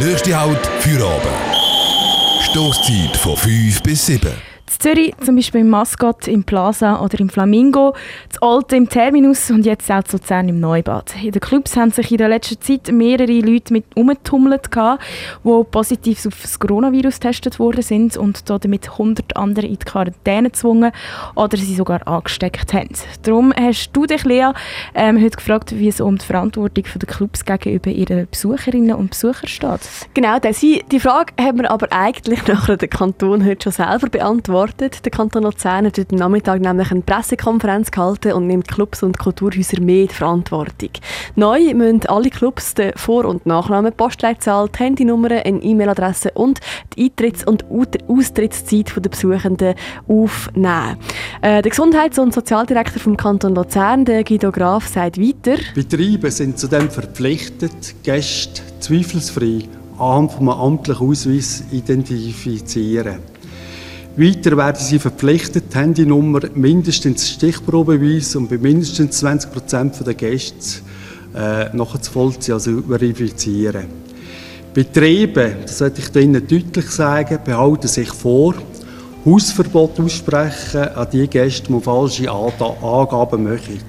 Nächste Halt für oben. Stoßzeit von 5 bis 7. Zürich, zum Beispiel im Mascot, im Plaza oder im Flamingo, zu Alte im Terminus und jetzt auch zu Luzern im Neubad. In den Clubs haben sich in der letzten Zeit mehrere Leute mit umgetummelt, die positiv auf das Coronavirus getestet worden sind und damit 100 andere in die Quarantäne gezwungen oder sie sogar angesteckt haben. Darum hast du dich, Lea, ähm, heute gefragt, wie es um die Verantwortung der Clubs gegenüber ihren Besucherinnen und Besuchern steht. Genau, die Frage haben wir aber eigentlich nachher den Kanton heute schon selber beantwortet gestartet. Der Kanton Luzern hat heute Nachmittag nämlich eine Pressekonferenz gehalten und nimmt Clubs und Kulturhäuser mehr in Verantwortung. Neu müssen alle Clubs den Vor- und Nachnamen, Postleitzahl, die Handynummer, eine E-Mail-Adresse und die Eintritts- und Austrittszeit der Besuchenden aufnehmen. Äh, der Gesundheits- und Sozialdirektor vom Kanton Luzern, der Guido Graf, sagt weiter. Betriebe sind zudem verpflichtet, Gäste zweifelsfrei anhand von einem amtlichen Ausweis identifizieren. Weiter werden sie verpflichtet, die Handynummer mindestens stichprobeweise und bei mindestens 20 Prozent der Gäste äh, nachzuvollziehen, also verifizieren. Betriebe, das sollte ich Ihnen deutlich sagen, behalten sich vor, Hausverbot aussprechen an die Gäste, die falsche Angaben machen.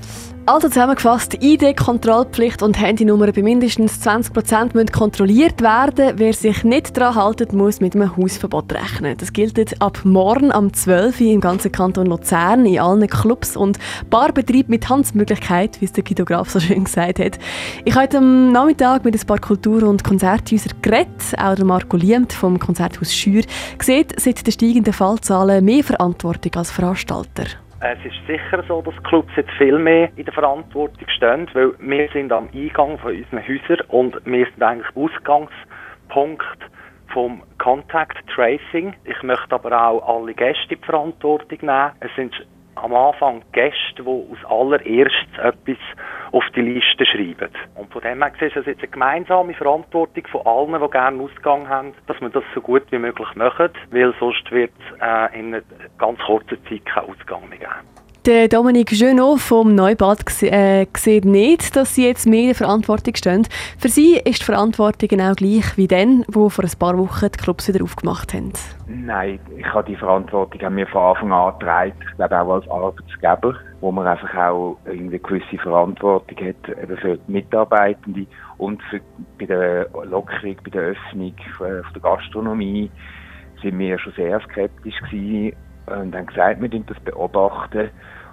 Also zusammengefasst, ID-Kontrollpflicht und Handynummer bei mindestens 20% müssen kontrolliert werden. Wer sich nicht daran halten, muss mit einem Hausverbot rechnen. Das gilt ab morgen am 12. Uhr im ganzen Kanton Luzern, in allen Clubs und Barbetrieben mit Tanzmöglichkeit, wie es der Guido Graf so schön gesagt hat. Ich habe heute am Nachmittag mit ein paar Kultur- und Konzerthäusern geredet. Auch der Marco Liemt vom Konzerthaus Schür sieht seit den steigenden Fallzahlen mehr Verantwortung als Veranstalter. Es ist sicher so, dass Clubs jetzt viel mehr in der Verantwortung stehen, weil wir sind am Eingang von unseren Häusern und wir sind eigentlich Ausgangspunkt vom Contact Tracing. Ich möchte aber auch alle Gäste in die Verantwortung nehmen. Es sind am Anfang Gäste, die als allererstes etwas auf die Liste schreiben. Und von dem her ist es jetzt eine gemeinsame Verantwortung von allen, die gerne Ausgang haben, dass wir das so gut wie möglich machen, weil sonst wird es äh, in einer ganz kurzen Zeit keinen Ausgang mehr geben. Der Dominik Genot vom Neubad äh, sieht nicht, dass sie jetzt mehr in der Verantwortung stehen. Für sie ist die Verantwortung genau gleich wie dann, wo vor ein paar Wochen die Clubs wieder aufgemacht haben. Nein, ich habe die Verantwortung an mir von Anfang an getragen. Ich glaube auch als Arbeitsgeber, wo man einfach auch eine gewisse Verantwortung hat eben für die Mitarbeitenden und für, bei der Lockerung, bei der Öffnung äh, der Gastronomie sind wir schon sehr skeptisch gewesen und haben gesagt, wir das beobachten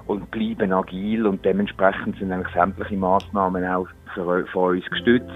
und bleiben agil und dementsprechend sind eigentlich sämtliche Maßnahmen auch für uns gestützt.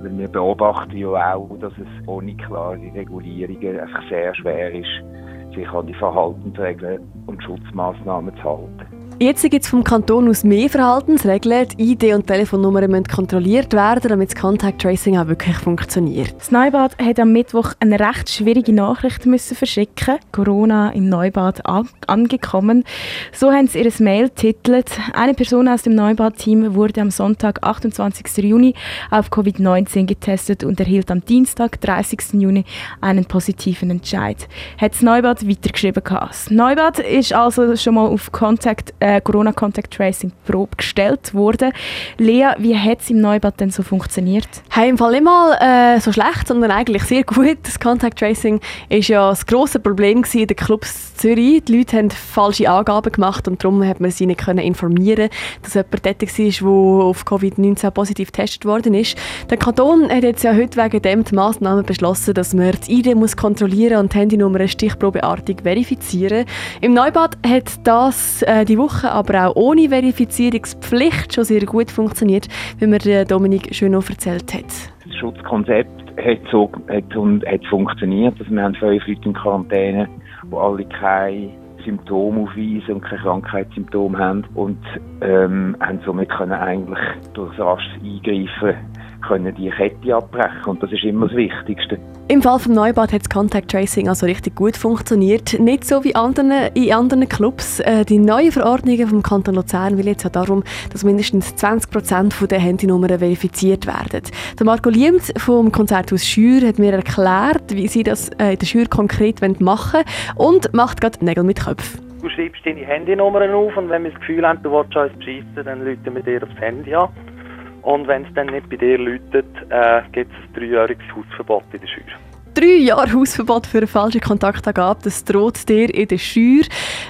Weil wir beobachten ja auch, dass es ohne klare Regulierungen einfach sehr schwer ist, sich an die Verhaltensregeln und Schutzmaßnahmen zu halten. Jetzt gibt es vom Kanton aus mehr Verhaltensregeln. Die ID- und Telefonnummern müssen kontrolliert werden, damit das Contact Tracing auch wirklich funktioniert. Das Neubad hat am Mittwoch eine recht schwierige Nachricht müssen verschicken. Corona im Neubad angekommen. So haben sie ihr Mail titelt. Eine Person aus dem Neubad-Team wurde am Sonntag, 28. Juni, auf Covid-19 getestet und erhielt am Dienstag, 30. Juni, einen positiven Entscheid. Hat das Neubad weitergeschrieben. Das Neubad ist also schon mal auf Contact äh, äh, Corona Contact Tracing Probe gestellt wurde. Lea, wie hat es im Neubad denn so funktioniert? Hey, Im Fall nicht mal äh, so schlecht, sondern eigentlich sehr gut. Das Contact Tracing ist ja das grosse Problem in den Clubs Zürich. Die Leute haben falsche Angaben gemacht und darum hat man sie nicht können informieren, dass jemand dort war, der auf Covid-19 positiv getestet worden ist. Der Kanton hat jetzt ja heute wegen dem die Massnahmen beschlossen, dass man die ID muss kontrollieren und die Handynummer stichprobeartig verifizieren. Im Neubad hat das äh, die Woche Woche aber auch ohne Verifizierungspflicht schon sehr gut funktioniert, wie mir Dominik schon noch erzählt hat. Das Schutzkonzept hat, so, hat, hat funktioniert. Also wir haben fünf Leute in Quarantäne, die alle keine Symptome aufweisen und keine Krankheitssymptome haben und ähm, haben somit können eigentlich durch rasches Eingreifen können die Kette abbrechen und das ist immer das Wichtigste. Im Fall vom Neubad hat das Contact Tracing also richtig gut funktioniert. Nicht so wie anderen, in anderen Clubs. Äh, die neuen Verordnungen vom Kanton Luzern will jetzt auch darum, dass mindestens 20 Prozent der Handynummern verifiziert werden. Der Marco Liemt vom Konzerthaus Schür hat mir erklärt, wie sie das äh, in der Schür konkret machen wollen und macht gerade Nägel mit Köpfen. Du schreibst deine Handynummern auf und wenn wir das Gefühl haben, du willst uns beschissen, dann rufen wir dir aufs Handy an. Und wenn es dann nicht bei dir läutet, äh, gibt es ein dreijähriges Hausverbot in der Schür drei Jahre Hausverbot für eine falsche Kontaktangabe, das droht dir in der Schür.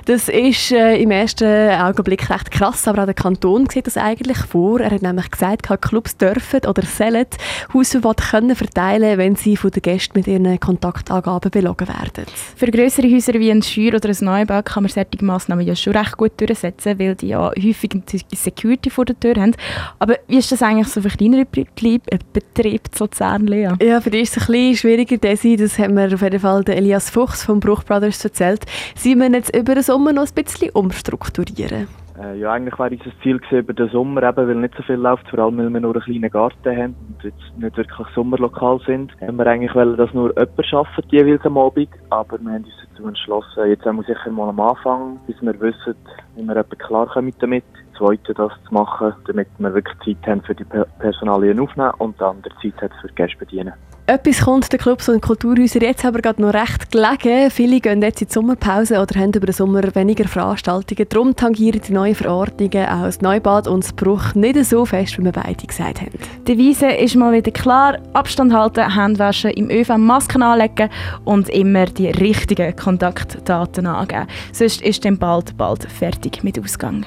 Das ist äh, im ersten Augenblick recht krass, aber auch der Kanton sieht das eigentlich vor. Er hat nämlich gesagt, Clubs dürfen oder sollen Hausverbot können verteilen, wenn sie von den Gästen mit ihren Kontaktangaben belogen werden. Für größere Häuser wie ein Schür oder ein Neubau kann man solche Massnahmen ja schon recht gut durchsetzen, weil die ja häufig Security vor der Tür haben. Aber wie ist das eigentlich so für kleinere Betriebe, Betrieb zu Luzern, Lea? Ja, für die ist es ein bisschen schwieriger, sein. Das hat mir auf jeden Fall der Elias Fuchs vom Bruch Brothers erzählt. Sie müssen jetzt über den Sommer noch ein bisschen umstrukturieren. Äh, ja, eigentlich wäre unser Ziel gewesen, über den Sommer, eben, weil nicht so viel läuft, vor allem weil wir nur einen kleinen Garten haben und jetzt nicht wirklich Sommerlokal sind, haben wir eigentlich wollen, dass nur jemand arbeitet, jeweils am Abend, aber wir haben uns dazu entschlossen, jetzt haben wir sicher mal am Anfang, bis wir wissen, wie wir etwas klarkommen damit, Zweite das zu machen, damit wir wirklich Zeit haben für die Personalien aufnehmen und dann der Zeit hat für Gäste bedienen. Etwas kommt den Clubs und Kulturhäusern jetzt aber gerade noch recht gelegen. Viele gehen jetzt in die Sommerpause oder haben über den Sommer weniger Veranstaltungen. Darum tangieren die neuen Verordnungen auch das Neubad und das Bruch nicht so fest, wie wir beide gesagt haben. Die Wiese ist mal wieder klar. Abstand halten, Hände waschen, im ÖV Masken anlegen und immer die richtigen Kontaktdaten angeben. Sonst ist dann bald, bald fertig mit Ausgang.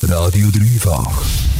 Radio Dreifach.